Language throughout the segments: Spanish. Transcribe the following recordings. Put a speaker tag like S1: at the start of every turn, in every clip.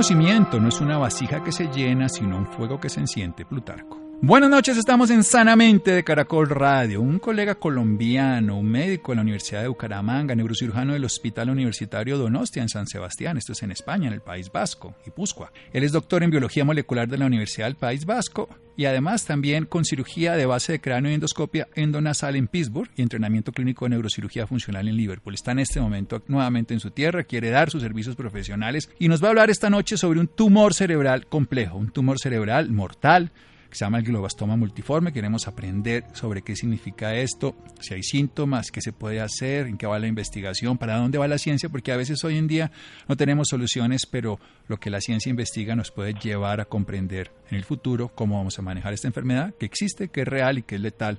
S1: Conocimiento no es una vasija que se llena, sino un fuego que se enciende, Plutarco. Buenas noches, estamos en Sanamente de Caracol Radio. Un colega colombiano, un médico de la Universidad de Bucaramanga, neurocirujano del Hospital Universitario Donostia en San Sebastián, esto es en España, en el País Vasco, Guipúzcoa. Él es doctor en biología molecular de la Universidad del País Vasco y además también con cirugía de base de cráneo y endoscopia endonasal en Pittsburgh y entrenamiento clínico de neurocirugía funcional en Liverpool. Está en este momento nuevamente en su tierra, quiere dar sus servicios profesionales y nos va a hablar esta noche sobre un tumor cerebral complejo, un tumor cerebral mortal que se llama el glioblastoma multiforme. Queremos aprender sobre qué significa esto, si hay síntomas, qué se puede hacer, en qué va la investigación, para dónde va la ciencia, porque a veces hoy en día no tenemos soluciones, pero lo que la ciencia investiga nos puede llevar a comprender en el futuro cómo vamos a manejar esta enfermedad que existe, que es real y que es letal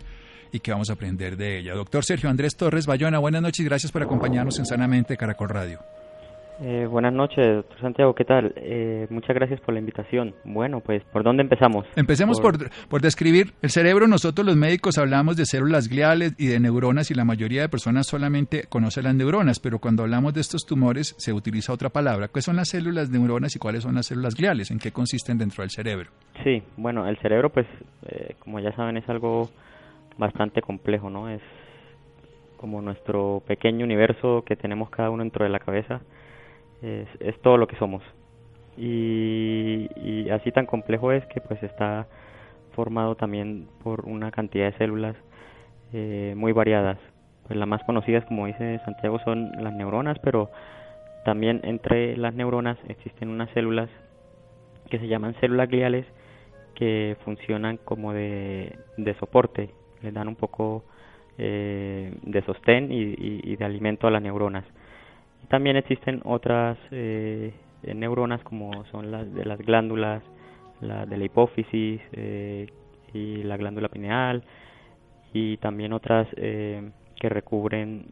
S1: y que vamos a aprender de ella. Doctor Sergio Andrés Torres Bayona, buenas noches y gracias por acompañarnos en Sanamente Caracol Radio.
S2: Eh, buenas noches, doctor Santiago, ¿qué tal? Eh, muchas gracias por la invitación. Bueno, pues, ¿por dónde empezamos?
S1: Empecemos por... Por, describir el cerebro. Nosotros los médicos hablamos de células gliales y de neuronas y la mayoría de personas solamente conoce las neuronas, pero cuando hablamos de estos tumores se utiliza otra palabra. ¿Qué son las células neuronas y cuáles son las células gliales? ¿En qué consisten dentro del cerebro?
S2: Sí, bueno, el cerebro, pues, eh, como ya saben, es algo bastante complejo, ¿no? Es como nuestro pequeño universo que tenemos cada uno dentro de la cabeza es, todo lo que somos. Y, así tan complejo es que pues está formado también por una cantidad de células eh, muy variadas. Pues las más conocidas, como dice Santiago, son las neuronas, pero también entre las neuronas existen unas células que se llaman células gliales que funcionan como de, de soporte, les dan un poco eh, de sostén y de alimento a las neuronas. También existen otras eh, neuronas como son las de las glándulas, la de la hipófisis eh, y la glándula pineal y también otras eh, que recubren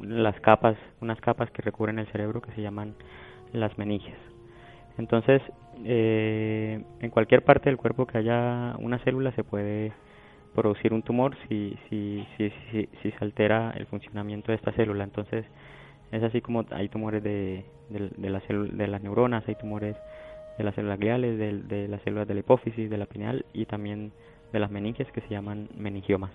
S2: las capas, unas capas que recubren el cerebro que se llaman las meninges. Entonces, en cualquier parte del cuerpo que haya una célula se puede producir un tumor si, si, si, si, si se altera el funcionamiento de esta célula. Entonces, es así como hay tumores de, de, las neuronas, hay tumores de las células gliales, de, las células de la hipófisis, de la pineal y también de las meninges que se llaman meningiomas.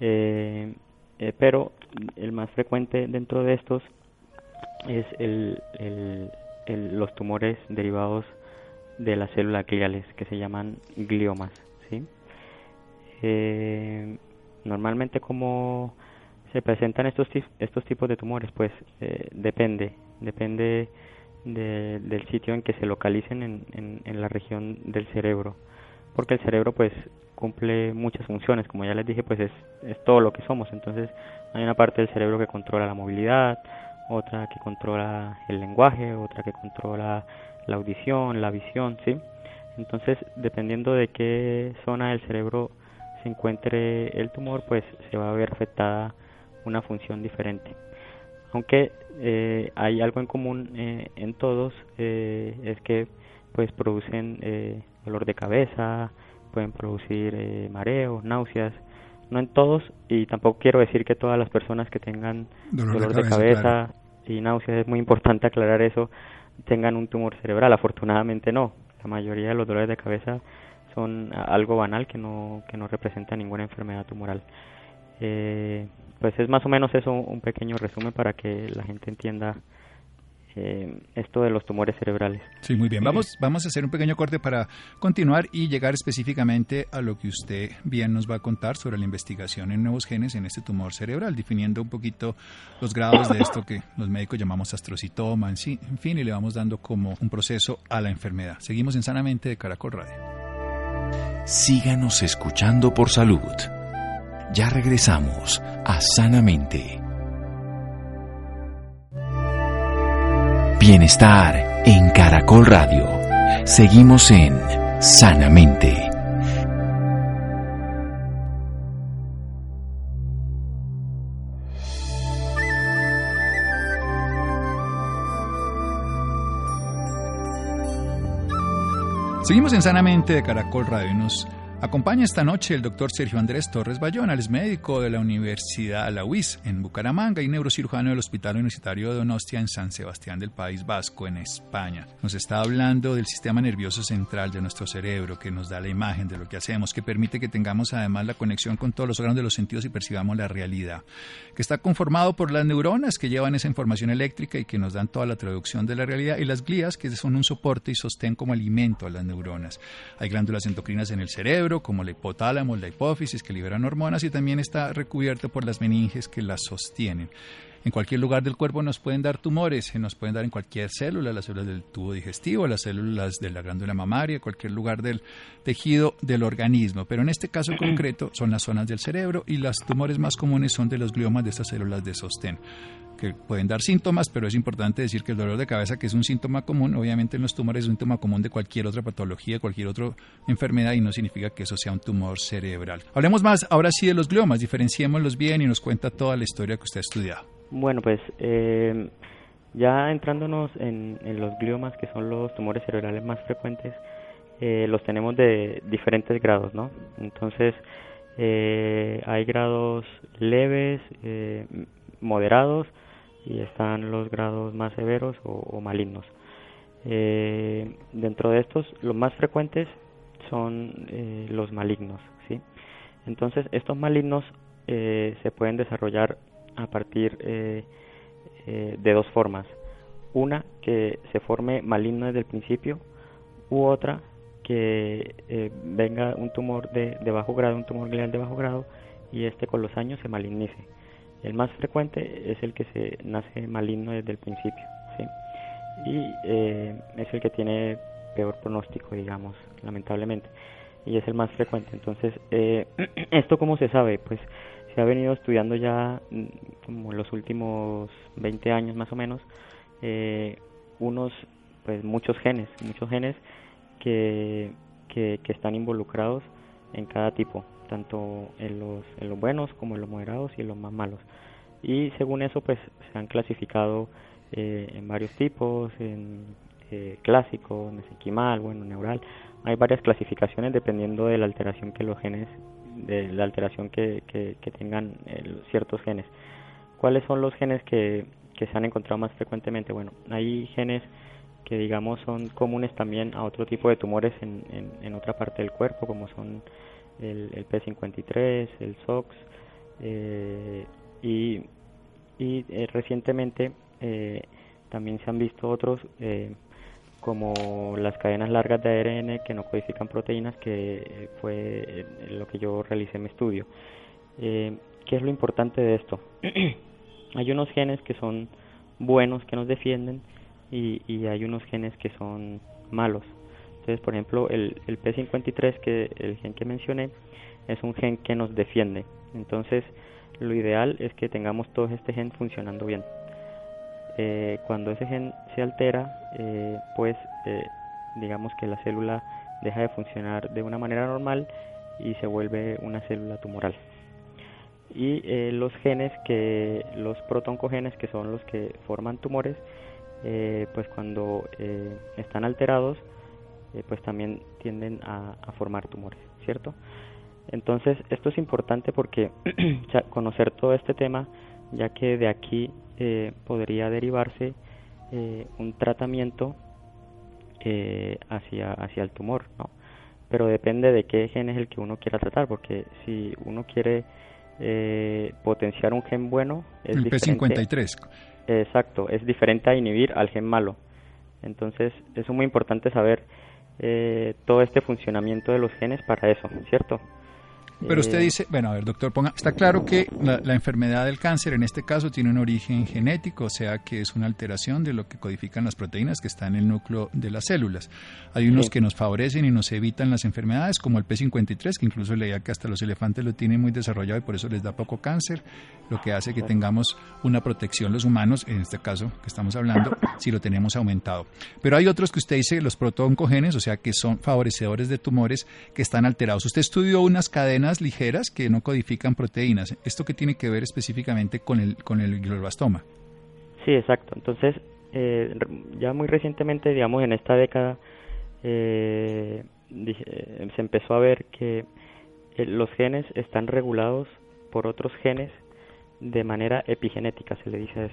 S2: Eh, eh, pero el más frecuente dentro de estos es el, los tumores derivados de las células gliales que se llaman gliomas. Eh, normalmente como se presentan estos estos tipos de tumores pues eh, depende depende del sitio en que se localicen en, en, la región del cerebro porque el cerebro pues cumple muchas funciones como ya les dije pues es, es todo lo que somos entonces hay una parte del cerebro que controla la movilidad otra que controla el lenguaje otra que controla la audición la visión sí entonces dependiendo de qué zona del cerebro se encuentre el tumor pues se va a ver afectada una función diferente. Aunque eh, hay algo en común eh, en todos, eh, es que pues producen dolor de cabeza, pueden producir mareos, náuseas, no en todos y tampoco quiero decir que todas las personas que tengan dolor, de cabeza, y náuseas, es muy importante aclarar eso, tengan un tumor cerebral, afortunadamente no, la mayoría de los dolores de cabeza son algo banal que no, que no representa ninguna enfermedad tumoral. Eh, pues es más o menos eso un pequeño resumen para que la gente entienda eh, esto de los tumores cerebrales.
S1: Sí, muy bien. Vamos, vamos a hacer un pequeño corte para continuar y llegar específicamente a lo que usted bien nos va a contar sobre la investigación en nuevos genes en este tumor cerebral, definiendo un poquito los grados de esto que los médicos llamamos astrocitoma, en, en fin, y le vamos dando como un proceso a la enfermedad. Seguimos en Sanamente de Caracol Radio.
S3: Síganos escuchando por salud. Ya regresamos a Sanamente. Bienestar en Caracol Radio. Seguimos en Sanamente.
S1: Seguimos en Sanamente de Caracol Radio. Nos Acompaña esta noche el doctor Sergio Andrés Torres Bayona, es médico de la Universidad La UIS en Bucaramanga y neurocirujano del Hospital Universitario de Donostia en San Sebastián del País Vasco, en España. Nos está hablando del sistema nervioso central de nuestro cerebro, que nos da la imagen de lo que hacemos, que permite que tengamos además la conexión con todos los órganos de los sentidos y percibamos la realidad, que está conformado por las neuronas que llevan esa información eléctrica y que nos dan toda la traducción de la realidad, y las glías que son un soporte y sostén como alimento a las neuronas. Hay glándulas endocrinas en el cerebro, como el hipotálamo, la hipófisis, que liberan hormonas y también está recubierto por las meninges que las sostienen. En cualquier lugar del cuerpo nos pueden dar tumores, se nos pueden dar en cualquier célula, las células del tubo digestivo, las células de la glándula mamaria, cualquier lugar del tejido del organismo. Pero en este caso concreto son las zonas del cerebro y las tumores más comunes son de los gliomas de estas células de sostén que pueden dar síntomas, pero es importante decir que el dolor de cabeza, que es un síntoma común, obviamente en los tumores es un síntoma común de cualquier otra patología, cualquier otra enfermedad y no significa que eso sea un tumor cerebral. Hablemos más ahora sí de los gliomas, diferenciémoslos bien y nos cuenta toda la historia que usted ha estudiado.
S2: Bueno, pues eh, ya entrándonos en, los gliomas, que son los tumores cerebrales más frecuentes, eh, los tenemos de diferentes grados, ¿no? Entonces, eh, hay grados leves, moderados, y están los grados más severos o, malignos. Eh, dentro de estos, los más frecuentes son eh, los malignos. ¿sí? Entonces, estos malignos eh, se pueden desarrollar a partir de dos formas. Una, que se forme maligno desde el principio, u otra, que venga un tumor de, de bajo grado, un tumor glial de bajo grado, y este con los años se malignice. El más frecuente es el que se nace maligno desde el principio, ¿sí? Y eh, es el que tiene peor pronóstico, digamos, lamentablemente, y es el más frecuente. Entonces, eh, ¿esto cómo se sabe? Pues se ha venido estudiando ya mm, como los últimos 20 años más o menos, eh, unos, pues muchos genes, muchos genes que, que, que están involucrados en cada tipo tanto en los, en los buenos como en los moderados y en los más malos. Y según eso, pues se han clasificado eh, en varios tipos, en eh, clásico, mesenquimal, bueno, neural. Hay varias clasificaciones dependiendo de la alteración que los genes, de la alteración que, que, tengan eh, ciertos genes. ¿Cuáles son los genes que, que se han encontrado más frecuentemente? Bueno, hay genes que digamos son comunes también a otro tipo de tumores en, en otra parte del cuerpo, como son el, P53, el SOX eh, y, y eh, recientemente eh, también se han visto otros como las cadenas largas de ARN que no codifican proteínas, que fue lo que yo realicé en mi estudio. ¿Qué es lo importante de esto? hay unos genes que son buenos, que nos defienden, y, y hay unos genes que son malos, entonces, por ejemplo, el, el P53, que el gen que mencioné, es un gen que nos defiende. Entonces, lo ideal es que tengamos todo este gen funcionando bien. Eh, cuando ese gen se altera, eh, pues eh, digamos que la célula deja de funcionar de una manera normal y se vuelve una célula tumoral. Y los genes que, los protoncogenes, que son los que forman tumores, pues cuando están alterados, eh, pues también tienden a, formar tumores, ¿cierto? Entonces, esto es importante porque conocer todo este tema, ya que de aquí eh, podría derivarse eh, un tratamiento hacia, hacia el tumor, ¿no? Pero depende de qué gen es el que uno quiera tratar, porque si uno quiere potenciar un gen bueno,
S1: es el P53.
S2: Exacto, es diferente a inhibir al gen malo. Entonces, es muy importante saber eh, todo este funcionamiento de los genes para eso, ¿cierto?
S1: Pero usted
S2: Eh,
S1: dice, bueno, a ver, doctor, ponga, está claro que la, la enfermedad del cáncer en este caso tiene un origen genético, o sea que es una alteración de lo que codifican las proteínas que están en el núcleo de las células. Hay unos que nos favorecen y nos evitan las enfermedades, como el P53, que incluso leía que hasta los elefantes lo tienen muy desarrollado y por eso les da poco cáncer, lo que hace que tengamos una protección los humanos, en este caso que estamos hablando, si lo tenemos aumentado. Pero hay otros que usted dice, los protooncogenes, o sea que son favorecedores de tumores que están alterados. Usted estudió unas cadenas ligeras que no codifican proteínas. ¿Esto qué tiene que ver específicamente con el, con el glioblastoma?
S2: Sí, exacto. Entonces, eh, ya muy recientemente, digamos, en esta década, eh, eh, se empezó a ver que eh, los genes están regulados por otros genes de manera epigenética, se le dice a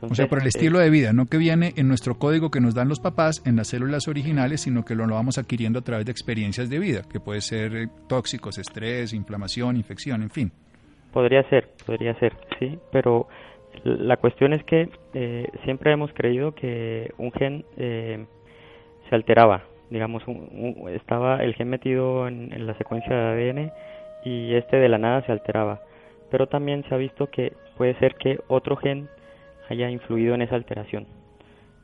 S1: O sea, por el
S2: eh,
S1: estilo de vida, no que viene en nuestro código que nos dan los papás en las células originales, sino que lo, lo vamos adquiriendo a través de experiencias de vida, que puede ser eh, tóxicos, estrés, inflamación, infección, en fin.
S2: Podría ser, podría ser, sí, pero la cuestión es que eh, siempre hemos creído que un gen eh, se alteraba, digamos, un- un- estaba el gen metido en, en la secuencia de ADN y este de la nada se alteraba, pero también se ha visto que puede ser que otro gen haya influido en esa alteración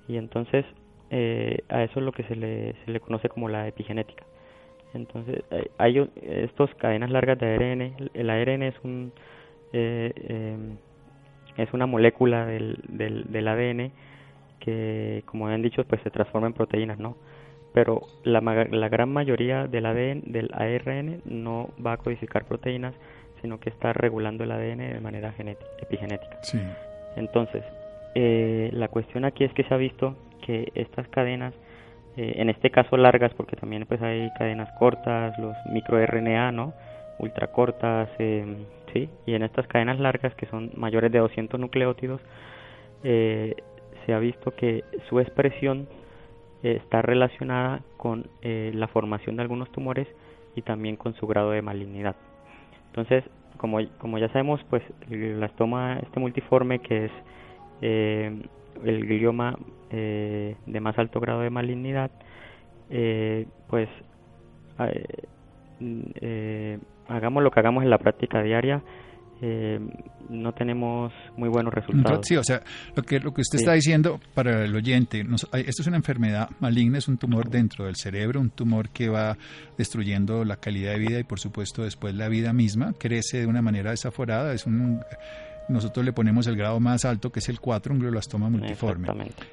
S2: y entonces eh, a eso es lo que se le, se le conoce como la epigenética. Entonces, eh, hay estos cadenas largas de ARN. El ARN es un eh, eh, es una molécula del, del, del ADN que, como habían dicho, pues se transforma en proteínas, ¿no? Pero la, la gran mayoría del ADN, del ARN, no va a codificar proteínas, sino que está regulando el ADN de manera genética, epigenética.
S1: Sí.
S2: Entonces, eh, la cuestión aquí es que se ha visto que estas cadenas, eh, en este caso largas, porque también pues hay cadenas cortas, los microRNA, ¿no? Ultracortas, eh, sí, y en estas cadenas largas que son mayores de 200 nucleótidos, eh, se ha visto que su expresión está relacionada con eh, la formación de algunos tumores y también con su grado de malignidad. Entonces, como, como ya sabemos, pues el glioblastoma este multiforme que es eh, el glioma eh, de más alto grado de malignidad, eh, pues eh, eh, hagamos lo que hagamos en la práctica diaria, eh, no tenemos muy buenos resultados.
S1: Sí, o sea, lo que, lo que usted
S2: Sí.
S1: está diciendo para el oyente, nos- esto es una enfermedad maligna, es un tumor dentro del cerebro, un tumor que va destruyendo la calidad de vida y por supuesto después la vida misma, crece de una manera desaforada, es un... Nosotros le ponemos el grado más alto, que es el 4, un glioblastoma multiforme.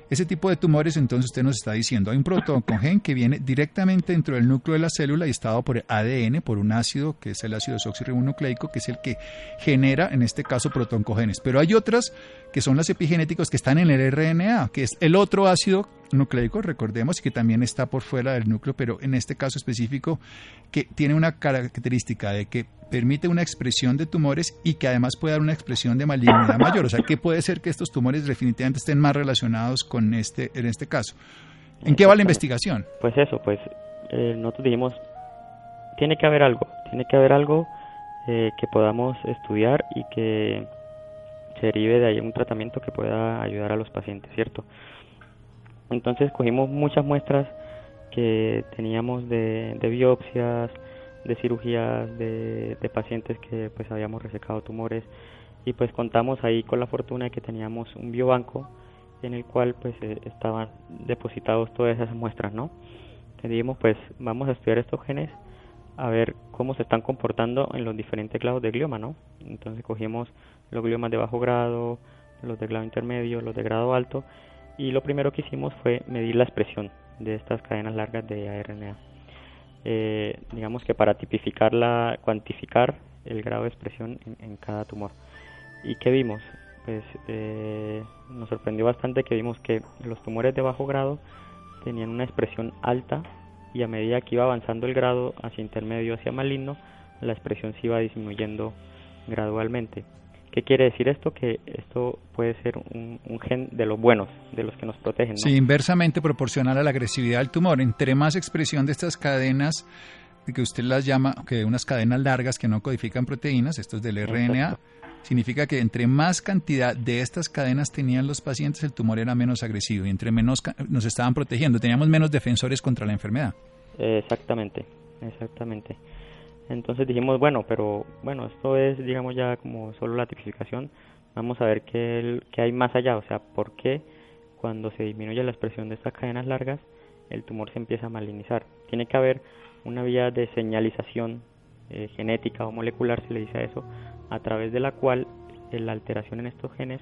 S1: Ese tipo de tumores, entonces usted nos está diciendo, hay un protooncogen que viene directamente dentro del núcleo de la célula y está dado por ADN, por un ácido que es el ácido desoxirribonucleico, que es el que genera, en este caso, protooncogenes. Pero hay otras que son las epigenéticos que están en el RNA, que es el otro ácido nucleico, recordemos, y que también está por fuera del núcleo, pero en este caso específico, que tiene una característica de que permite una expresión de tumores y que además puede dar una expresión de malignidad mayor. O sea, que puede ser que estos tumores definitivamente estén más relacionados con este, en este caso. ¿En qué va la investigación?
S2: Pues eso, pues eh, nosotros dijimos, tiene que haber algo, tiene que haber algo eh, que podamos estudiar y que derive de ahí un tratamiento que pueda ayudar a los pacientes, ¿cierto? Entonces cogimos muchas muestras que teníamos de, biopsias, de cirugías, de, pacientes que pues habíamos resecado tumores y pues contamos ahí con la fortuna de que teníamos un biobanco en el cual pues eh, estaban depositados todas esas muestras, ¿no? Entonces dijimos pues vamos a estudiar estos genes a ver cómo se están comportando en los diferentes grados de glioma, ¿no? Entonces cogimos los gliomas de bajo grado, los de grado intermedio, los de grado alto y lo primero que hicimos fue medir la expresión de estas cadenas largas de ARNA. Eh, digamos que para tipificarla, cuantificar el grado de expresión en, en cada tumor. ¿Y qué vimos? Pues eh, nos sorprendió bastante que vimos que los tumores de bajo grado tenían una expresión alta y a medida que iba avanzando el grado hacia intermedio, hacia maligno, la expresión se iba disminuyendo gradualmente. ¿Qué quiere decir esto? Que esto puede ser un, un gen de los buenos, de los que nos protegen. ¿no?
S1: Sí, inversamente proporcional a la agresividad del tumor. Entre más expresión de estas cadenas, que usted las llama, que unas cadenas largas que no codifican proteínas, esto es del RNA,
S2: Exacto.
S1: significa que entre más cantidad de estas cadenas tenían los pacientes, el tumor era menos agresivo y entre menos nos estaban protegiendo, teníamos menos defensores contra la enfermedad.
S2: Exactamente, exactamente. Entonces dijimos, bueno, pero bueno, esto es, digamos, ya como solo la tipificación. Vamos a ver qué, qué hay más allá, o sea, por qué cuando se disminuye la expresión de estas cadenas largas, el tumor se empieza a malinizar. Tiene que haber una vía de señalización eh, genética o molecular, se le dice a eso, a través de la cual la alteración en estos genes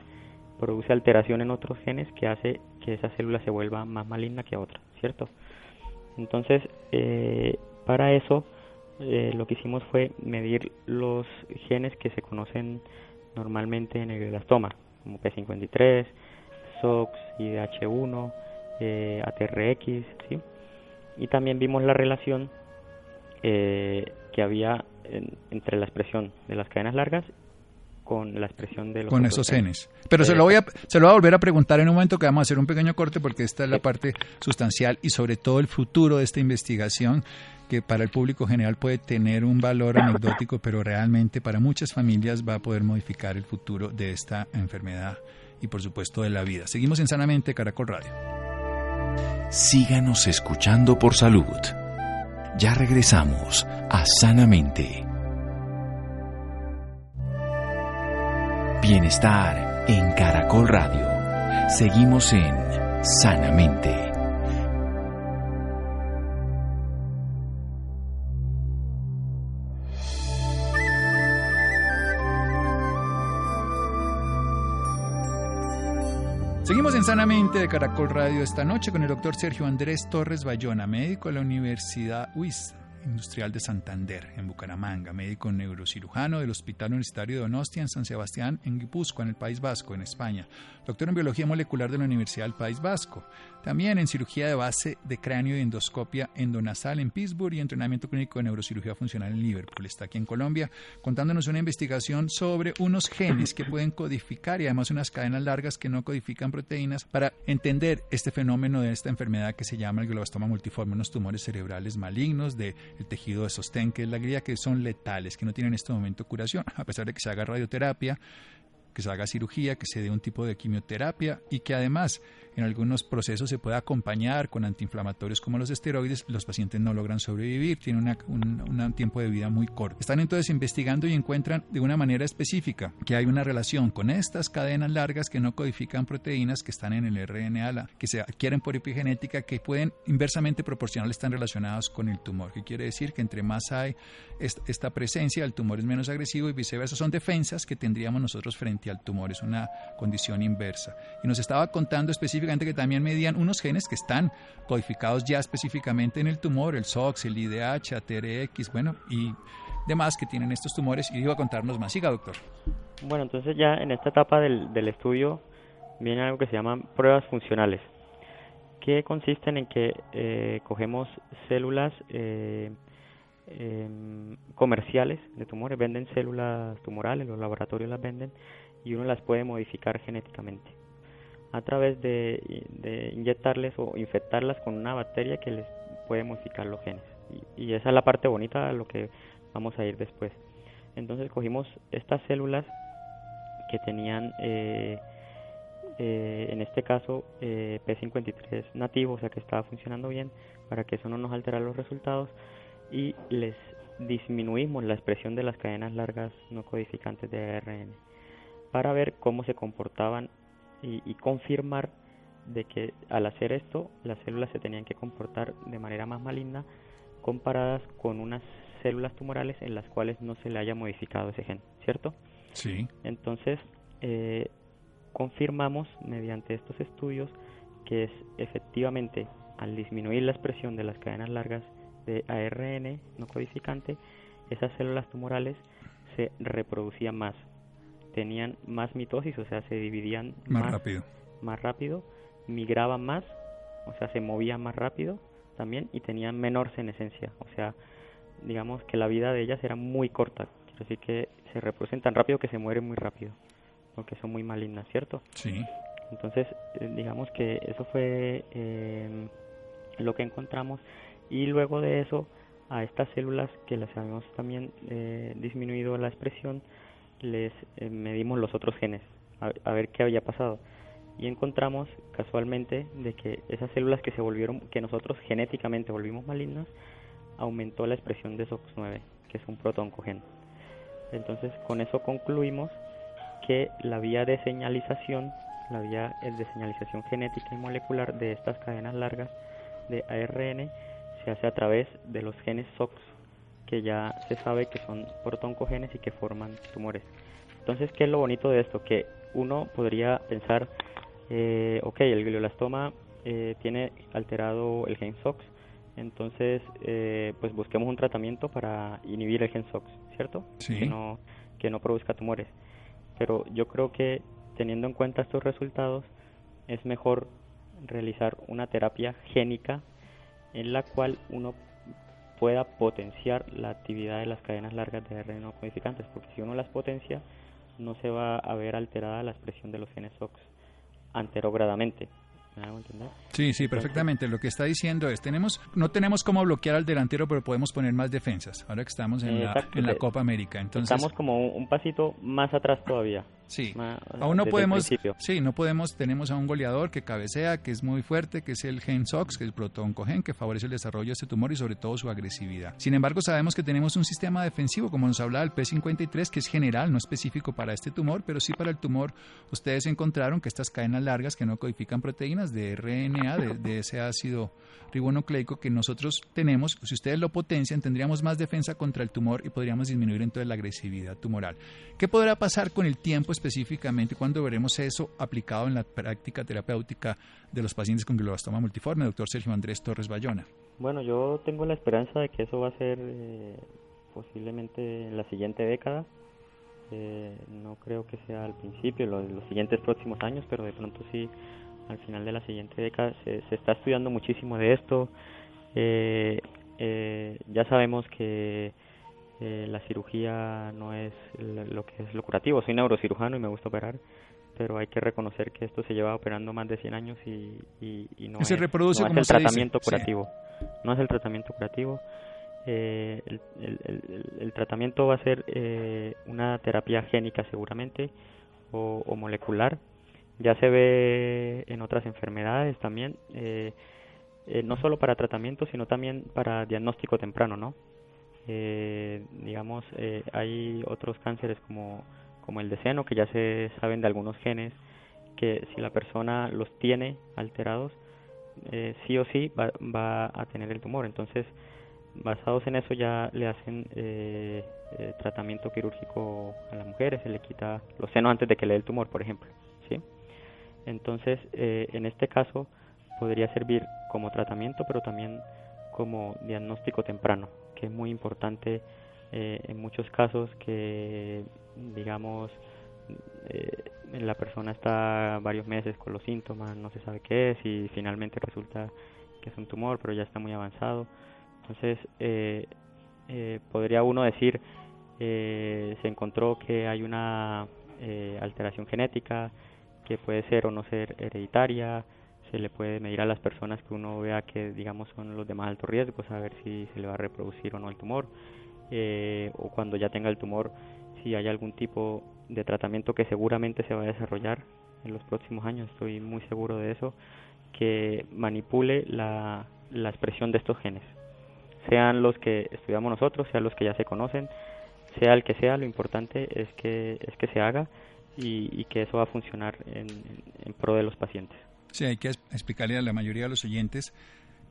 S2: produce alteración en otros genes que hace que esa célula se vuelva más maligna que otra, ¿cierto? Entonces, eh, para eso eh, lo que hicimos fue medir los genes que se conocen normalmente en el glioblastoma, como P53, SOX, IDH1, eh, ATRX, ¿sí? Y también vimos la relación eh, que había entre la expresión de las cadenas largas con la expresión de los
S1: con esos genes. Pero se lo voy a se lo voy a volver a preguntar en un momento que vamos a hacer un pequeño corte porque esta es la parte sustancial y sobre todo el futuro de esta investigación que para el público general puede tener un valor anecdótico, pero realmente para muchas familias va a poder modificar el futuro de esta enfermedad y por supuesto de la vida. Seguimos en Sanamente Caracol Radio.
S3: Síganos escuchando por salud. Ya regresamos a Sanamente. Bienestar en Caracol Radio. Seguimos en Sanamente.
S1: Seguimos en Sanamente de Caracol Radio esta noche con el doctor Sergio Andrés Torres Bayona, médico de la Universidad UIS Industrial de Santander, en Bucaramanga, médico neurocirujano del Hospital Universitario de Donostia, en San Sebastián, en Guipúzcoa, en el País Vasco, en España, doctor en Biología Molecular de la Universidad del País Vasco, también en cirugía de base de cráneo y endoscopia endonasal en Pittsburgh y entrenamiento clínico de neurocirugía funcional en Liverpool. Está aquí en Colombia contándonos una investigación sobre unos genes que pueden codificar y además unas cadenas largas que no codifican proteínas para entender este fenómeno de esta enfermedad que se llama el glioblastoma multiforme, unos tumores cerebrales malignos del tejido de sostén, que es la gría, que son letales, que no tienen en este momento curación, a pesar de que se haga radioterapia, que se haga cirugía, que se dé un tipo de quimioterapia y que además en algunos procesos se puede acompañar con antiinflamatorios como los esteroides, los pacientes no logran sobrevivir, tienen un, tiempo de vida muy corto. Están entonces investigando y encuentran de una manera específica que hay una relación con estas cadenas largas que no codifican proteínas que están en el RNA, que se adquieren por epigenética, que pueden inversamente proporcional están relacionados con el tumor, que quiere decir que entre más hay esta presencia, el tumor es menos agresivo y viceversa. Son defensas que tendríamos nosotros frente al tumor, es una condición inversa. Y nos estaba contando específicamente que también medían unos genes que están codificados ya específicamente en el tumor, el SOX, el IDH, ATRX, bueno, y demás que tienen estos tumores. Y iba a contarnos más. Siga, doctor.
S2: Bueno, entonces ya en esta etapa del, del estudio viene algo que se llaman pruebas funcionales, que consisten en que eh, cogemos células eh, em, comerciales de tumores, venden células tumorales, los laboratorios las venden y uno las puede modificar genéticamente a través de, inyectarles o infectarlas con una bacteria que les puede modificar los genes. Y, esa es la parte bonita de lo que vamos a ir después. Entonces cogimos estas células que tenían, eh, eh, en este caso, eh, P53 nativo, o sea que estaba funcionando bien, para que eso no nos alterara los resultados, y les disminuimos la expresión de las cadenas largas no codificantes de ARN para ver cómo se comportaban y, confirmar de que al hacer esto las células se tenían que comportar de manera más maligna comparadas con unas células tumorales en las cuales no se le haya modificado ese gen, ¿cierto?
S1: Sí.
S2: Entonces, eh, confirmamos mediante estos estudios que es efectivamente al disminuir la expresión de las cadenas largas de ARN no codificante, esas células tumorales se reproducían más, tenían más mitosis, o sea, se dividían
S1: más, rápido.
S2: Más rápido, migraban más, o sea, se movían más rápido también y tenían menor senescencia, o sea, digamos que la vida de ellas era muy corta, quiero decir que se reproducen tan rápido que se mueren muy rápido, porque son muy malignas, ¿cierto?
S1: Sí.
S2: Entonces, eh, digamos que eso fue eh, lo que encontramos y luego de eso a estas células que las habíamos también eh, disminuido la expresión, les eh, medimos los otros genes a, ver qué había pasado y encontramos casualmente de que esas células que se volvieron que nosotros genéticamente volvimos malignas aumentó la expresión de SOX9 que es un protooncogen. Entonces, con eso concluimos que la vía de señalización, la vía de señalización genética y molecular de estas cadenas largas de ARN se hace a través de los genes SOX, que ya se sabe que son protoncogenes y que forman tumores. Entonces, ¿qué es lo bonito de esto? Que uno podría pensar, eh, ok, el glioblastoma eh, tiene alterado el gen SOX, entonces eh, pues busquemos un tratamiento para inhibir el gen SOX, ¿cierto? Que, no, que no produzca tumores. Pero yo creo que teniendo en cuenta estos resultados, es mejor realizar una terapia génica en la cual uno pueda potenciar la actividad de las cadenas largas de ARN no codificantes, porque si uno las potencia, no se va a ver alterada la expresión de los genes SOX anterogradamente.
S1: Sí, sí, perfectamente. Lo que está diciendo es, tenemos, no tenemos cómo bloquear al delantero, pero podemos poner más defensas. Ahora que estamos en, la, en la, Copa América. Entonces,
S2: estamos como un pasito más atrás todavía.
S1: Sí, aún no podemos, sí, no podemos, tenemos a un goleador que cabecea, que es muy fuerte, que es el gen SOX, que es el protoncogen, que favorece el desarrollo de este tumor y sobre todo su agresividad. Sin embargo, sabemos que tenemos un sistema defensivo, como nos hablaba el P53, que es general, no específico para este tumor, pero sí para el tumor. Ustedes encontraron que estas cadenas largas que no codifican proteínas de RNA, de, de ese ácido ribonucleico que nosotros tenemos, si ustedes lo potencian, tendríamos más defensa contra el tumor y podríamos disminuir entonces la agresividad tumoral. ¿Qué podrá pasar con el tiempo específicamente cuando veremos eso aplicado en la práctica terapéutica de los pacientes con glioblastoma multiforme, doctor Sergio Andrés Torres Bayona?
S2: Bueno, yo tengo la esperanza de que eso va a ser eh, posiblemente en la siguiente década. Eh, no creo que sea al principio, los, los siguientes próximos años, pero de pronto sí al final de la siguiente década. Se, se está estudiando muchísimo de esto. Eh, eh, ya sabemos que eh, la cirugía no es lo que es lo curativo. Soy neurocirujano y me gusta operar, pero hay que reconocer que esto se lleva operando más de 100 años y, y, no,
S1: se
S2: es,
S1: reproduce
S2: el tratamiento curativo. No es el tratamiento curativo. Eh, el, el, el, tratamiento va a ser eh, una terapia génica seguramente o, o molecular ya se ve en otras enfermedades también, eh, eh, no solo para tratamiento, sino también para diagnóstico temprano, ¿no? Eh, digamos, eh, hay otros cánceres como, como el de seno, que ya se saben de algunos genes, que si la persona los tiene alterados, eh, sí o sí va, va a tener el tumor. Entonces, basados en eso ya le hacen eh, eh, tratamiento quirúrgico a las mujeres, se le quita los senos antes de que le dé el tumor, por ejemplo, ¿sí? Entonces, en este caso, podría servir como tratamiento, pero también como diagnóstico temprano, es muy importante eh, en muchos casos que, digamos, eh, la persona está varios meses con los síntomas, no se sabe qué es y finalmente resulta que es un tumor, pero ya está muy avanzado. Entonces, eh, eh, podría uno decir, se encontró que hay una alteración genética, que puede ser o no ser hereditaria, se le puede medir a las personas que uno vea que digamos son los de más alto riesgo, saber si se le va a reproducir o no el tumor, eh, o cuando ya tenga el tumor, si hay algún tipo de tratamiento que seguramente se va a desarrollar en los próximos años, estoy muy seguro de eso, que manipule la, la expresión de estos genes, sean los que estudiamos nosotros, sean los que ya se conocen, sea el que sea, lo importante es que, es que se haga y, y que eso va a funcionar en, en, pro de los pacientes.
S1: Sí, hay que explicarle a la mayoría de los oyentes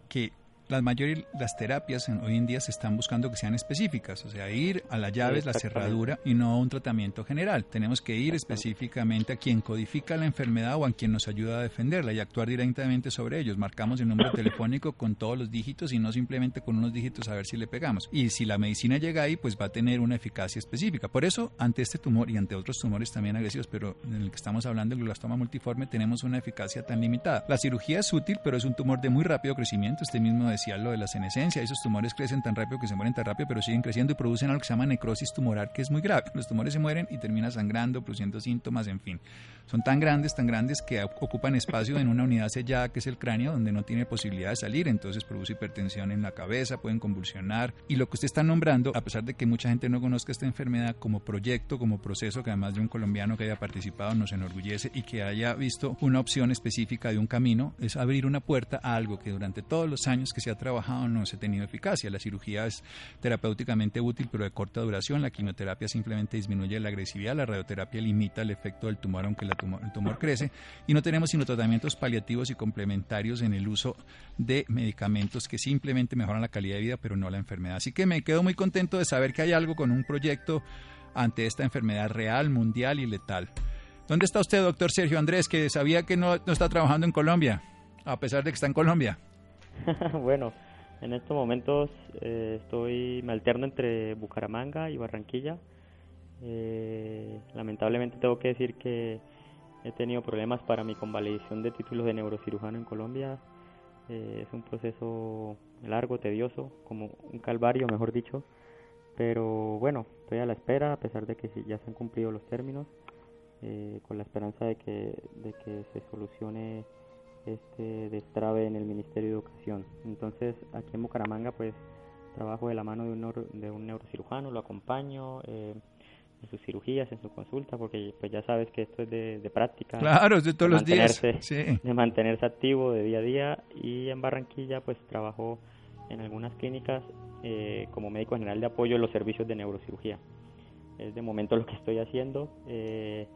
S1: que las mayores las terapias en, hoy en día se están buscando que sean específicas, o sea, ir a la llave, la cerradura y no a un tratamiento general. Tenemos que ir específicamente a quien codifica la enfermedad o a quien nos ayuda a defenderla y actuar directamente sobre ellos. Marcamos el número telefónico con todos los dígitos y no simplemente con unos dígitos a ver si le pegamos. Y si la medicina llega ahí, pues va a tener una eficacia específica. Por eso, ante este tumor y ante otros tumores también agresivos, pero en el que estamos hablando, el glioblastoma multiforme, tenemos una eficacia tan limitada. La cirugía es útil, pero es un tumor de muy rápido crecimiento. Este mismo lo de la senescencia. Esos tumores crecen tan rápido que se mueren tan rápido, pero siguen creciendo y producen algo que se llama necrosis tumoral, que es muy grave. Los tumores se mueren y terminan sangrando, produciendo síntomas, en fin. Son tan grandes, tan grandes que ocupan espacio en una unidad sellada que es el cráneo, donde no tiene posibilidad de salir, entonces produce hipertensión en la cabeza, pueden convulsionar. Y lo que usted está nombrando, a pesar de que mucha gente no conozca esta enfermedad como proyecto, como proceso, que además de un colombiano que haya participado nos enorgullece y que haya visto una opción específica de un camino, es abrir una puerta a algo que durante todos los años que se ha trabajado no se ha tenido eficacia. La cirugía es terapéuticamente útil, pero de corta duración. La quimioterapia simplemente disminuye la agresividad. La radioterapia limita el efecto del tumor, aunque el tumor crece. Y no tenemos sino tratamientos paliativos y complementarios en el uso de medicamentos que simplemente mejoran la calidad de vida, pero no la enfermedad. Así que me quedo muy contento de saber que hay algo con un proyecto ante esta enfermedad real, mundial y letal. ¿Dónde está usted, doctor Sergio Andrés, que sabía que no, está trabajando en Colombia, a pesar de que está en Colombia?
S2: bueno, en estos momentos eh, estoy, me alterno entre Bucaramanga y Barranquilla. Eh, lamentablemente tengo que decir que he tenido problemas para mi convalidación de títulos de neurocirujano en Colombia. Eh, es un proceso largo, tedioso, como un calvario, mejor dicho. Pero bueno, estoy a la espera, a pesar de que ya se han cumplido los términos, eh, con la esperanza de que, de que se solucione este destrave en el Ministerio de Educación. Entonces, aquí en Bucaramanga, pues trabajo de la mano de un, de un neurocirujano, lo acompaño eh, sus cirugías, en su consulta, porque pues ya sabes que esto es de, práctica.
S1: Claro, de todos los días.
S2: De mantenerse activo de día a día. Y en Barranquilla, pues trabajo en algunas clínicas eh, como médico general de apoyo en los servicios de neurocirugía. Es de momento lo que estoy haciendo. Eh,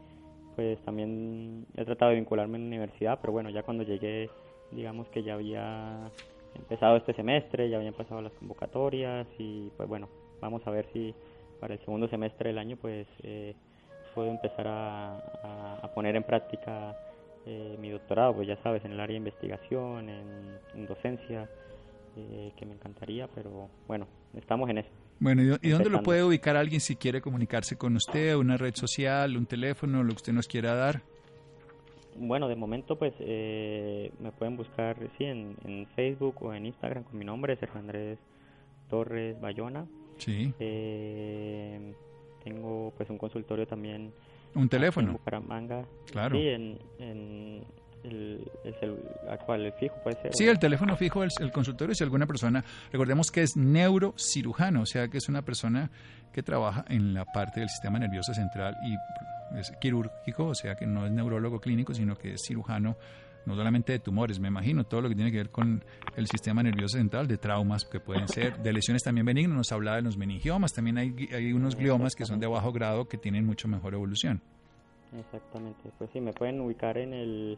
S2: pues también he tratado de vincularme en la universidad, pero bueno, ya cuando llegué, digamos que ya había empezado este semestre, ya habían pasado las convocatorias y pues bueno, vamos a ver si para el segundo semestre del año pues eh, puedo empezar a, poner en práctica mi doctorado, pues ya sabes, en el área de investigación, en docencia, eh, que me encantaría, pero bueno, estamos en eso.
S1: Bueno, ¿y, dónde lo puede ubicar alguien si quiere comunicarse con usted? ¿Una red social, un teléfono, lo que usted nos quiera dar?
S2: Bueno, de momento pues eh, me pueden buscar sí, en, Facebook o en Instagram con mi nombre, Sergio Andrés Torres Bayona.
S1: Sí.
S2: Eh, tengo pues un consultorio también.
S1: ¿Un teléfono?
S2: En Bucaramanga.
S1: Claro.
S2: Sí, en el, el, el fijo puede ser.
S1: Sí, el teléfono fijo, el, el, consultorio, si alguna persona, recordemos que es neurocirujano, o sea que es una persona que trabaja en la parte del sistema nervioso central y es quirúrgico, o sea que no es neurólogo clínico, sino que es cirujano no solamente de tumores, me imagino, todo lo que tiene que ver con el sistema nervioso central, de traumas que pueden ser, de lesiones también benignas, nos hablaba de los meningiomas, también hay, hay unos gliomas que son de bajo grado que tienen mucho mejor evolución.
S2: Exactamente, pues sí, me pueden ubicar en el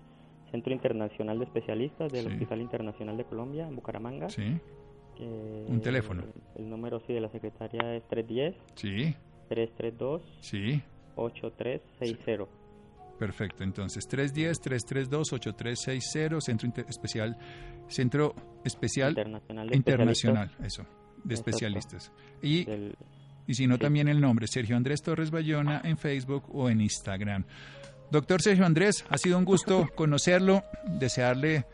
S2: Centro Internacional de Especialistas del Hospital Internacional de Colombia, en Bucaramanga.
S1: Sí. Un teléfono.
S2: El, número sí de la secretaria es 310.
S1: Sí.
S2: 332.
S1: Sí.
S2: 8360.
S1: Perfecto, entonces 310-332-8360, Centro Especial, Centro Especial
S2: Internacional,
S1: Internacional eso, de especialistas. Y, y si no, también el nombre, Sergio Andrés Torres Bayona en Facebook o en Instagram. Doctor Sergio Andrés, ha sido un gusto conocerlo, desearle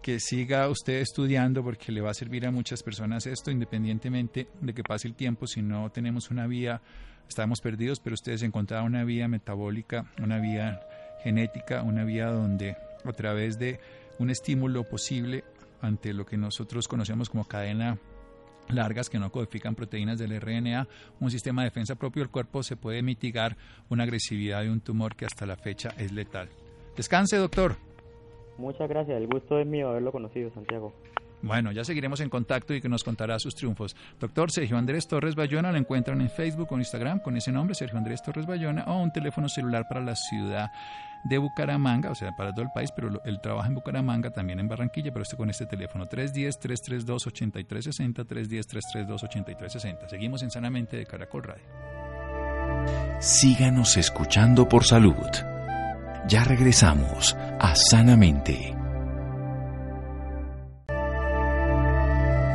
S1: que siga usted estudiando porque le va a servir a muchas personas esto, independientemente de que pase el tiempo, si no tenemos una vía, estamos perdidos, pero ustedes encontraron una vía metabólica, una vía genética, una vía donde a través de un estímulo posible ante lo que nosotros conocemos como cadena largas que no codifican proteínas del RNA, un sistema de defensa propio del cuerpo se puede mitigar una agresividad de un tumor que hasta la fecha es letal. Descanse, doctor.
S2: Muchas gracias, el gusto es mío haberlo conocido, Santiago.
S1: Bueno, ya seguiremos en contacto y que nos contará sus triunfos. Doctor Sergio Andrés Torres Bayona lo encuentran en Facebook o Instagram con ese nombre, Sergio Andrés Torres Bayona, o un teléfono celular para la ciudad de Bucaramanga, o sea, para todo el país, pero él trabaja en Bucaramanga, también en Barranquilla, pero este con este teléfono 310-332-8360, 310-332-8360. Seguimos en Sanamente de Caracol Radio.
S3: Síganos escuchando por salud. Ya regresamos a Sanamente.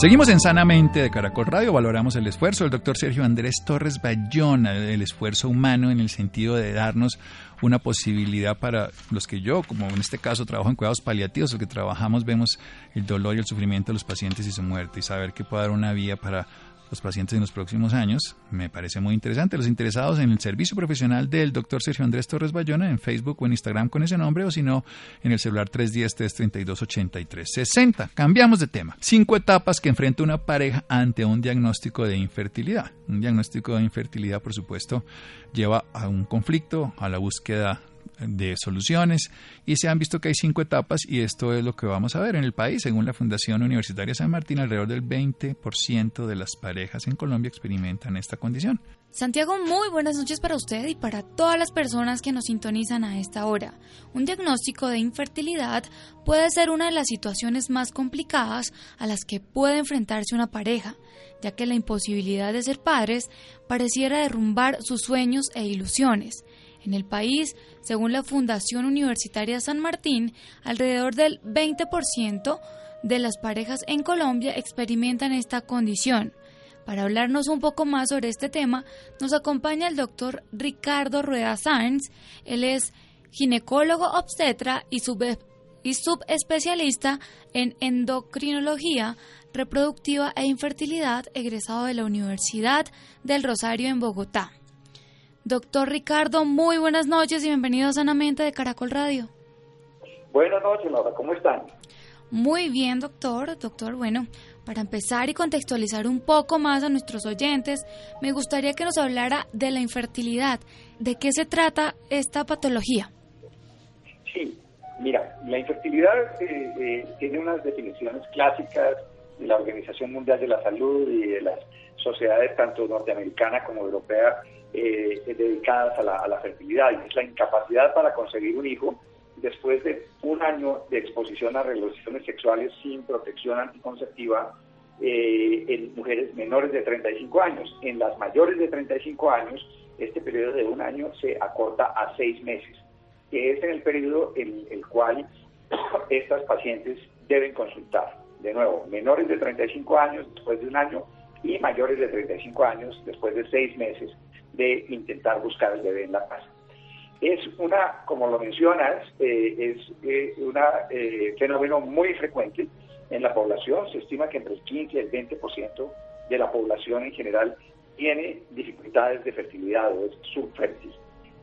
S1: Seguimos en Sanamente de Caracol Radio, valoramos el esfuerzo del doctor Sergio Andrés Torres Bayona, el esfuerzo humano en el sentido de darnos una posibilidad para los que yo, como en este caso trabajo en cuidados paliativos, los que trabajamos vemos el dolor y el sufrimiento de los pacientes y su muerte y saber que puede dar una vía para los pacientes en los próximos años. Me parece muy interesante. Los interesados en el servicio profesional del doctor Sergio Andrés Torres Bayona en Facebook o en Instagram con ese nombre o si no en el celular 310-332-8360. Cambiamos de tema. Cinco etapas que enfrenta una pareja ante un diagnóstico de infertilidad. Un diagnóstico de infertilidad, por supuesto, lleva a un conflicto, a la búsqueda de soluciones y se han visto que hay cinco etapas y esto es lo que vamos a ver en el país. Según la Fundación Universitaria San Martín, alrededor del 20% de las parejas en Colombia experimentan esta condición.
S4: Santiago, muy buenas noches para usted y para todas las personas que nos sintonizan a esta hora. Un diagnóstico de infertilidad puede ser una de las situaciones más complicadas a las que puede enfrentarse una pareja, ya que la imposibilidad de ser padres pareciera derrumbar sus sueños e ilusiones. En el país, según la Fundación Universitaria San Martín, alrededor del 20% de las parejas en Colombia experimentan esta condición. Para hablarnos un poco más sobre este tema, nos acompaña el doctor Ricardo Rueda Sáenz. Él es ginecólogo obstetra y, y subespecialista en endocrinología reproductiva e infertilidad, egresado de la Universidad del Rosario en Bogotá. Doctor Ricardo, muy buenas noches y bienvenido a Sanamente de Caracol Radio.
S5: Buenas noches, Laura, ¿cómo están?
S4: Muy bien, doctor. Doctor, bueno, para empezar y contextualizar un poco más a nuestros oyentes, me gustaría que nos hablara de la infertilidad. ¿De qué se trata esta patología?
S5: Sí, mira, la infertilidad eh, eh, tiene unas definiciones clásicas la Organización Mundial de la Salud y de las sociedades tanto norteamericana como europea eh, dedicadas a la, fertilidad y es la incapacidad para conseguir un hijo después de un año de exposición a relaciones sexuales sin protección anticonceptiva eh, en mujeres menores de 35 años. En las mayores de 35 años, este periodo de un año se acorta a seis meses, que es en el periodo en el cual estas pacientes deben consultar. De nuevo, menores de 35 años después de un año y mayores de 35 años después de seis meses de intentar buscar el bebé en la casa. Es una, como lo mencionas, eh, es eh, un eh, fenómeno muy frecuente en la población. Se estima que entre el 15 y el 20% de la población en general tiene dificultades de fertilidad o es subfértil.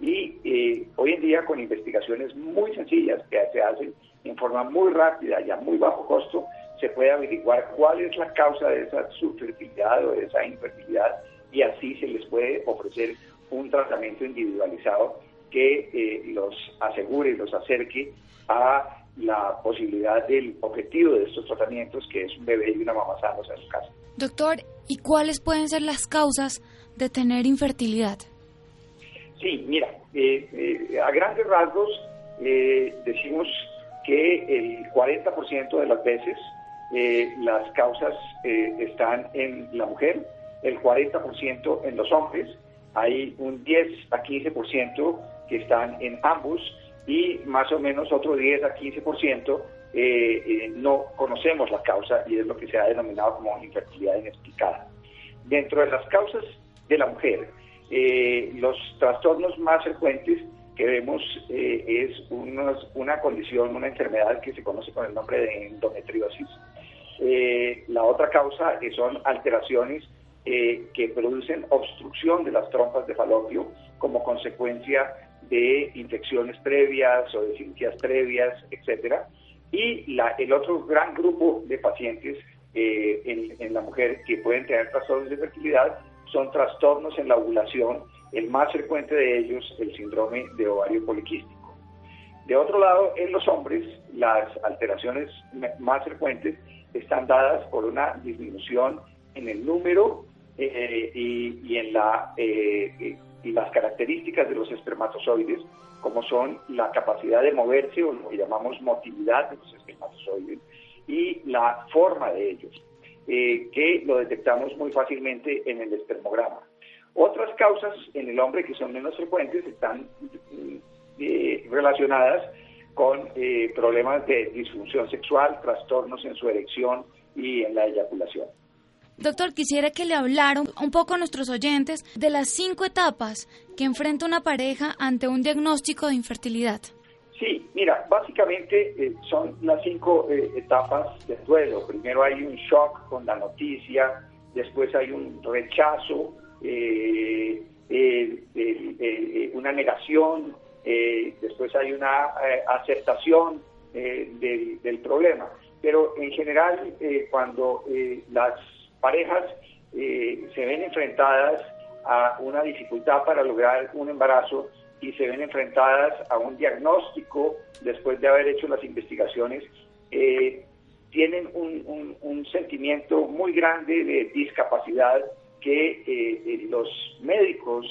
S5: Y hoy en día con investigaciones muy sencillas que se hacen en forma muy rápida y a muy bajo costo, se puede averiguar cuál es la causa de esa subfertilidad o de esa infertilidad y así se les puede ofrecer un tratamiento individualizado que eh, los asegure y los acerque a la posibilidad del objetivo de estos tratamientos, que es un bebé y una mamá sanos en su casa.
S4: Doctor, ¿y cuáles pueden ser las causas de tener infertilidad?
S5: Sí, mira, eh, eh, a grandes rasgos decimos que el 40% de las veces las causas están en la mujer, el 40% en los hombres, hay un 10 a 15% que están en ambos y más o menos otro 10 a 15% eh, eh, no conocemos la causa y es lo que se ha denominado como infertilidad inexplicada. Dentro de las causas de la mujer, eh, los trastornos más frecuentes que vemos eh, es una condición, una enfermedad que se conoce con el nombre de endometriosis. La otra causa que son alteraciones eh, que producen obstrucción de las trompas de falopio como consecuencia de infecciones previas o de cirugías previas, etcétera. Y la, el otro gran grupo de pacientes eh, en, en, la mujer que pueden tener trastornos de fertilidad son trastornos en la ovulación, el más frecuente de ellos, el síndrome de ovario poliquístico. De otro lado, en los hombres, las alteraciones más frecuentes están dadas por una disminución en el número eh, y, en la, eh, y las características de los espermatozoides, como son la capacidad de moverse o lo que llamamos motilidad de los espermatozoides y la forma de ellos, eh, que lo detectamos muy fácilmente en el espermograma. Otras causas en el hombre que son menos frecuentes están relacionadas con problemas de disfunción sexual, trastornos en su erección y en la eyaculación.
S4: Doctor, quisiera que le hablara un poco a nuestros oyentes de las cinco etapas que enfrenta una pareja ante un diagnóstico de infertilidad.
S5: Sí, mira, básicamente eh, son las cinco eh, etapas del duelo. Primero hay un shock con la noticia después hay un rechazo, eh, una negación, después hay una aceptación del, del, problema. Pero en general, cuando las parejas se ven enfrentadas a una dificultad para lograr un embarazo y se ven enfrentadas a un diagnóstico después de haber hecho las investigaciones, eh, tienen un, un, sentimiento muy grande de discapacidad que eh, eh, los médicos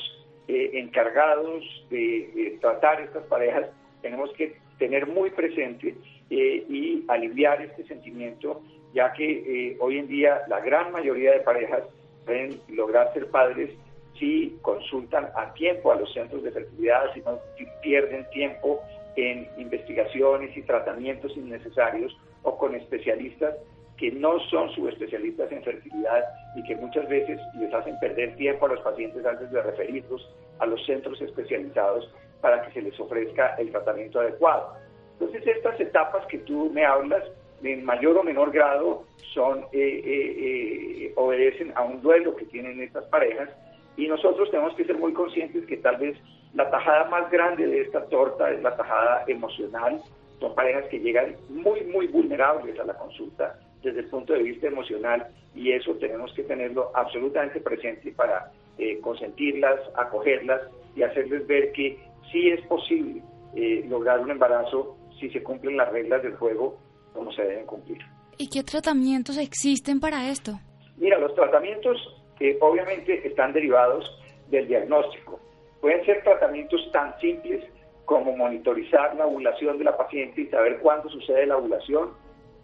S5: encargados de tratar estas parejas tenemos que tener muy presente y aliviar este sentimiento, ya que hoy en día la gran mayoría de parejas pueden lograr ser padres si consultan a tiempo a los centros de fertilidad, si no pierden tiempo en investigaciones y tratamientos innecesarios o con especialistas que no son subespecialistas en fertilidad y que muchas veces les hacen perder tiempo a los pacientes antes de referirlos a los centros especializados para que se les ofrezca el tratamiento adecuado. Entonces estas etapas que tú me hablas, en mayor o menor grado, son eh, eh, eh, obedecen a un duelo que tienen estas parejas y nosotros tenemos que ser muy conscientes que tal vez la tajada más grande de esta torta es la tajada emocional. Son parejas que llegan muy, muy vulnerables a la consulta desde el punto de vista emocional y eso tenemos que tenerlo absolutamente presente para eh, consentirlas, acogerlas y hacerles ver que sí es posible eh, lograr un embarazo si se cumplen las reglas del juego como se deben cumplir.
S4: ¿Y qué tratamientos existen para esto?
S5: Mira, los tratamientos que obviamente están derivados del diagnóstico. Pueden ser tratamientos tan simples como monitorizar la ovulación de la paciente y saber cuándo sucede la ovulación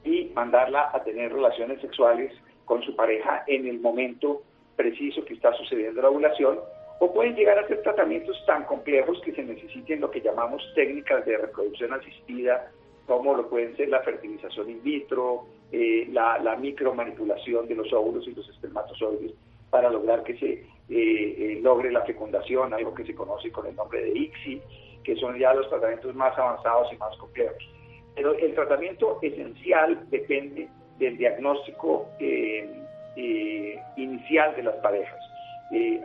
S5: y mandarla a tener relaciones sexuales con su pareja en el momento preciso que está sucediendo la ovulación, o pueden llegar a ser tratamientos tan complejos que se necesiten lo que llamamos técnicas de reproducción asistida, como lo pueden ser la fertilización in vitro, eh, la, la micromanipulación de los óvulos y los espermatozoides, para lograr que se eh, eh, logre la fecundación, algo que se conoce con el nombre de ICSI, que son ya los tratamientos más avanzados y más complejos. Pero el tratamiento esencial depende del diagnóstico eh, inicial de las parejas.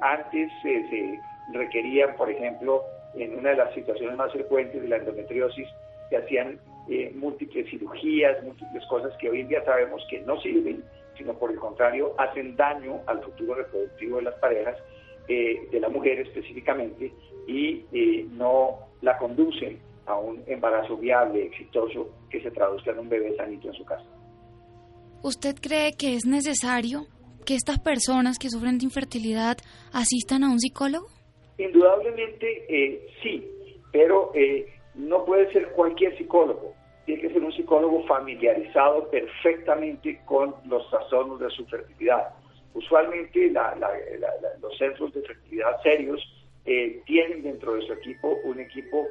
S5: antes se requerían, por ejemplo, en una de las situaciones más frecuentes de la endometriosis, se hacían múltiples cirugías, múltiples cosas que hoy en día sabemos que no sirven sino por el contrario hacen daño al futuro reproductivo de las parejas, eh, de la mujer específicamente, y eh, no la conducen a un embarazo viable, exitoso, que se traduzca en un bebé sanito en su casa.
S4: ¿Usted cree que es necesario que estas personas que sufren de infertilidad asistan a un psicólogo?
S5: Indudablemente eh, sí, pero no puede ser cualquier psicólogo tiene que ser un psicólogo familiarizado perfectamente con los trastornos de su fertilidad. Usualmente los centros de fertilidad serios eh, tienen dentro de su equipo un equipo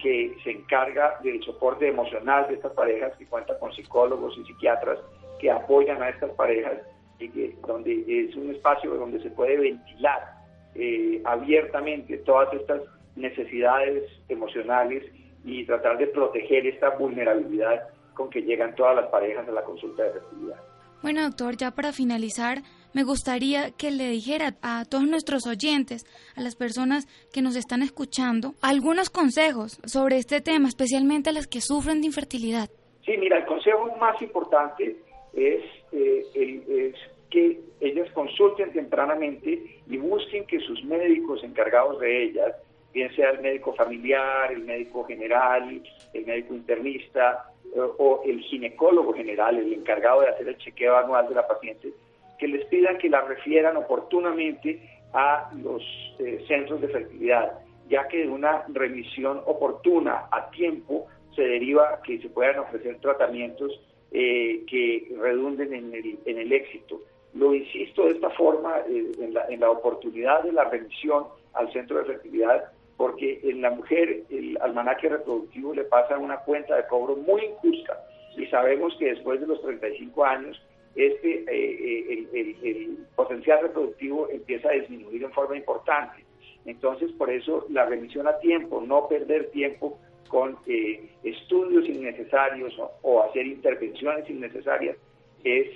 S5: que se encarga del soporte emocional de estas parejas, que cuenta con psicólogos y psiquiatras que apoyan a estas parejas y que donde es un espacio donde se puede ventilar eh, abiertamente todas estas necesidades emocionales y tratar de proteger esta vulnerabilidad con que llegan todas las parejas a la consulta de fertilidad.
S4: Bueno, doctor, ya para finalizar, me gustaría que le dijera a todos nuestros oyentes, a las personas que nos están escuchando, algunos consejos sobre este tema, especialmente a las que sufren de infertilidad.
S5: Sí, mira, el consejo más importante es, eh, es que ellas consulten tempranamente y busquen que sus médicos encargados de ellas bien sea el médico familiar, el médico general, el médico internista eh, o el ginecólogo general, el encargado de hacer el chequeo anual de la paciente, que les pidan que la refieran oportunamente a los eh, centros de fertilidad, ya que de una revisión oportuna a tiempo se deriva que se puedan ofrecer tratamientos eh, que redunden en el, en el éxito. Lo insisto de esta forma, en, la, en la oportunidad de la revisión al centro de fertilidad, porque en la mujer el almanaque reproductivo le pasa una cuenta de cobro muy injusta y sabemos que después de los 35 años este eh, eh, el, potencial reproductivo empieza a disminuir en forma importante. Entonces, por eso la remisión a tiempo, no perder tiempo con eh, estudios innecesarios o, hacer intervenciones innecesarias es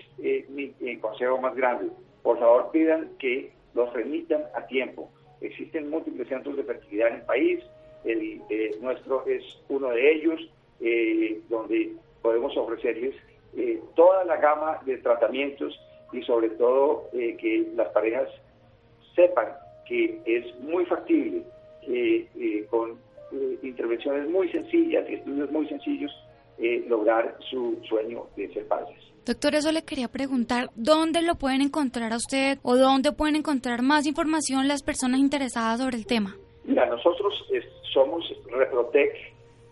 S5: mi consejo más grande. por favor pidan que los remitan a tiempo. Existen múltiples centros de fertilidad en el país, el eh, nuestro es uno de ellos, eh, donde podemos ofrecerles eh, toda la gama de tratamientos y sobre todo que las parejas sepan que es muy factible con intervenciones muy sencillas y estudios muy sencillos lograr su sueño de ser padres.
S4: Doctor, eso le quería preguntar, ¿dónde lo pueden encontrar a usted o dónde pueden encontrar más información las personas interesadas sobre el tema?
S5: Mira, nosotros somos Reprotec,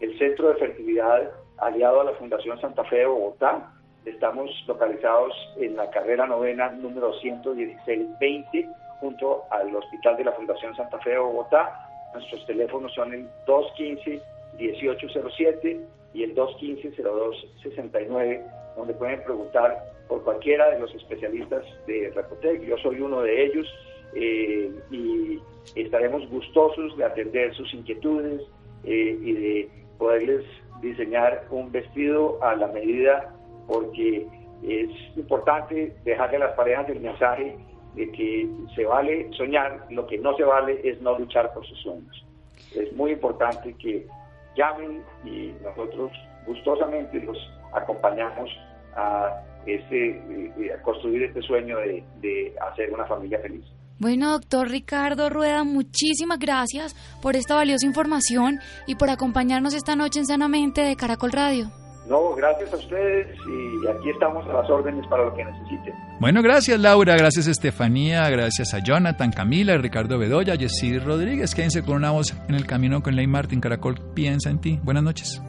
S5: el centro de fertilidad aliado a la Fundación Santa Fe de Bogotá. Estamos localizados en la carrera novena número 11620 junto al Hospital de la Fundación Santa Fe de Bogotá. Nuestros teléfonos son el 215-1807 y el 215-0269 donde pueden preguntar por cualquiera de los especialistas de Repotec. Yo soy uno de ellos eh, y estaremos gustosos de atender sus inquietudes eh, y de poderles diseñar un vestido a la medida porque es importante dejarle a las parejas el mensaje de que se vale soñar, lo que no se vale es no luchar por sus sueños. Es muy importante que llamen y nosotros gustosamente los acompañamos a, ese, eh, a construir este sueño de, de hacer una familia feliz.
S4: Bueno, doctor Ricardo Rueda, muchísimas gracias por esta valiosa información y por acompañarnos esta noche en Sanamente de Caracol Radio.
S5: No, gracias a ustedes y aquí estamos a las órdenes para lo que necesiten.
S1: Bueno, gracias Laura, gracias Estefanía, gracias a Jonathan, Camila, Ricardo Bedoya, Jessy Rodríguez. Quédense con una voz en el camino con Ley Martin. Caracol piensa en ti. Buenas noches.